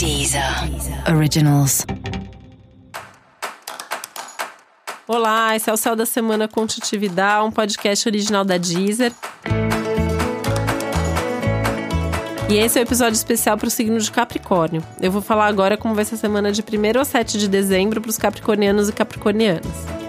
Deezer Originals. Olá, esse é o Céu da Semana com Titividade, um podcast original da Deezer. E esse é o um episódio especial para o signo de Capricórnio. Eu vou falar agora como vai ser a semana de 1 a 7 de dezembro para os capricornianos e capricornianas.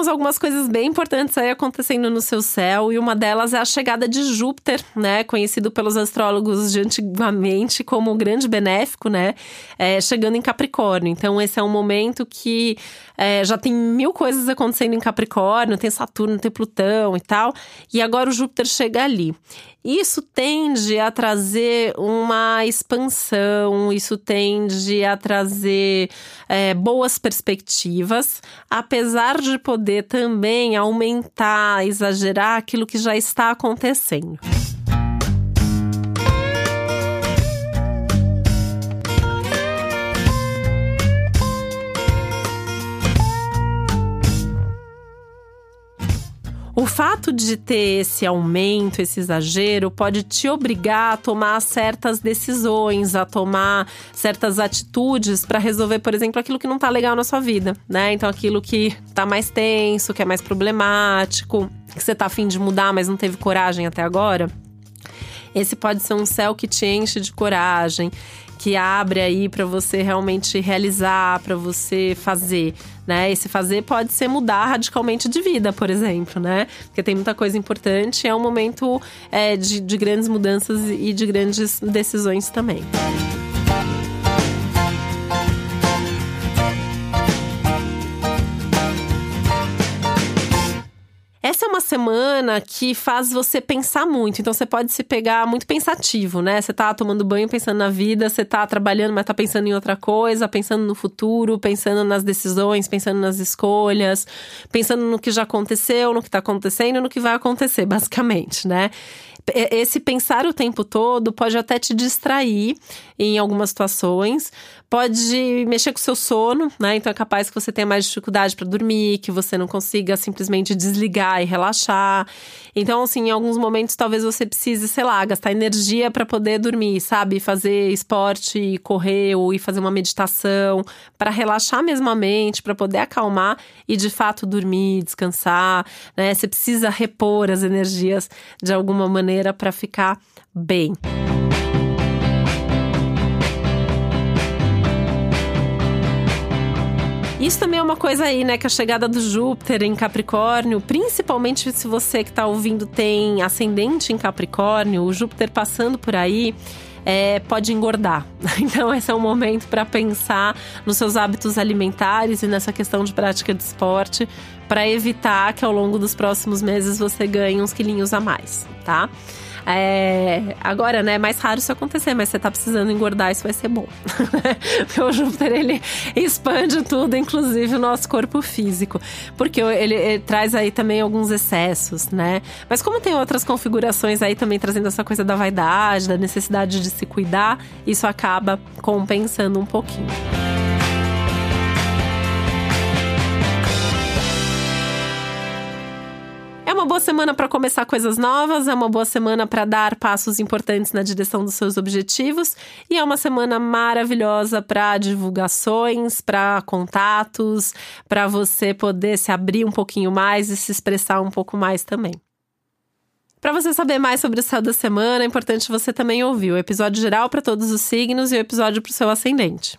Temos algumas coisas bem importantes aí acontecendo no seu céu, e uma delas é a chegada de Júpiter, né? Conhecido pelos astrólogos de antigamente como o grande benéfico, né? É, chegando em Capricórnio. Então, esse é um momento que é, já tem mil coisas acontecendo em Capricórnio, tem Saturno, tem Plutão e tal, e agora o Júpiter chega ali. Isso tende a trazer uma expansão, isso tende a trazer é, boas perspectivas, apesar de poder também aumentar, exagerar aquilo que já está acontecendo. Fato de ter esse aumento, esse exagero, pode te obrigar a tomar certas decisões, a tomar certas atitudes para resolver, por exemplo, aquilo que não tá legal na sua vida, né? Então, aquilo que tá mais tenso, que é mais problemático, que você tá afim de mudar, mas não teve coragem até agora. Esse pode ser um céu que te enche de coragem, que abre aí para você realmente realizar, para você fazer, né? Esse fazer pode ser mudar radicalmente de vida, por exemplo, né? Porque tem muita coisa importante, é um momento é, de, de grandes mudanças e de grandes decisões também. Essa é uma semana que faz você pensar muito. Então você pode se pegar muito pensativo, né? Você tá tomando banho pensando na vida, você tá trabalhando, mas tá pensando em outra coisa, pensando no futuro, pensando nas decisões, pensando nas escolhas, pensando no que já aconteceu, no que tá acontecendo, no que vai acontecer, basicamente, né? Esse pensar o tempo todo pode até te distrair em algumas situações, pode mexer com o seu sono, né? Então é capaz que você tenha mais dificuldade para dormir, que você não consiga simplesmente desligar e relaxar. Então, assim, em alguns momentos talvez você precise, sei lá, gastar energia para poder dormir, sabe? Fazer esporte, correr ou ir fazer uma meditação para relaxar mesmo a mente, para poder acalmar e de fato dormir, descansar, né? Você precisa repor as energias de alguma maneira para ficar bem. Isso também é uma coisa aí, né? Que a chegada do Júpiter em Capricórnio, principalmente se você que está ouvindo tem ascendente em Capricórnio, o Júpiter passando por aí. É, pode engordar. Então, esse é um momento para pensar nos seus hábitos alimentares e nessa questão de prática de esporte, para evitar que ao longo dos próximos meses você ganhe uns quilinhos a mais, tá? É, agora, né, é mais raro isso acontecer, mas você tá precisando engordar, isso vai ser bom. Porque o Júpiter, ele expande tudo, inclusive o nosso corpo físico. Porque ele, ele traz aí também alguns excessos, né? Mas como tem outras configurações aí também trazendo essa coisa da vaidade, da necessidade de se cuidar, isso acaba compensando um pouquinho. Uma boa semana para começar coisas novas, é uma boa semana para dar passos importantes na direção dos seus objetivos e é uma semana maravilhosa para divulgações, para contatos, para você poder se abrir um pouquinho mais e se expressar um pouco mais também. Para você saber mais sobre o céu da semana, é importante você também ouvir o episódio geral para todos os signos e o episódio para o seu ascendente.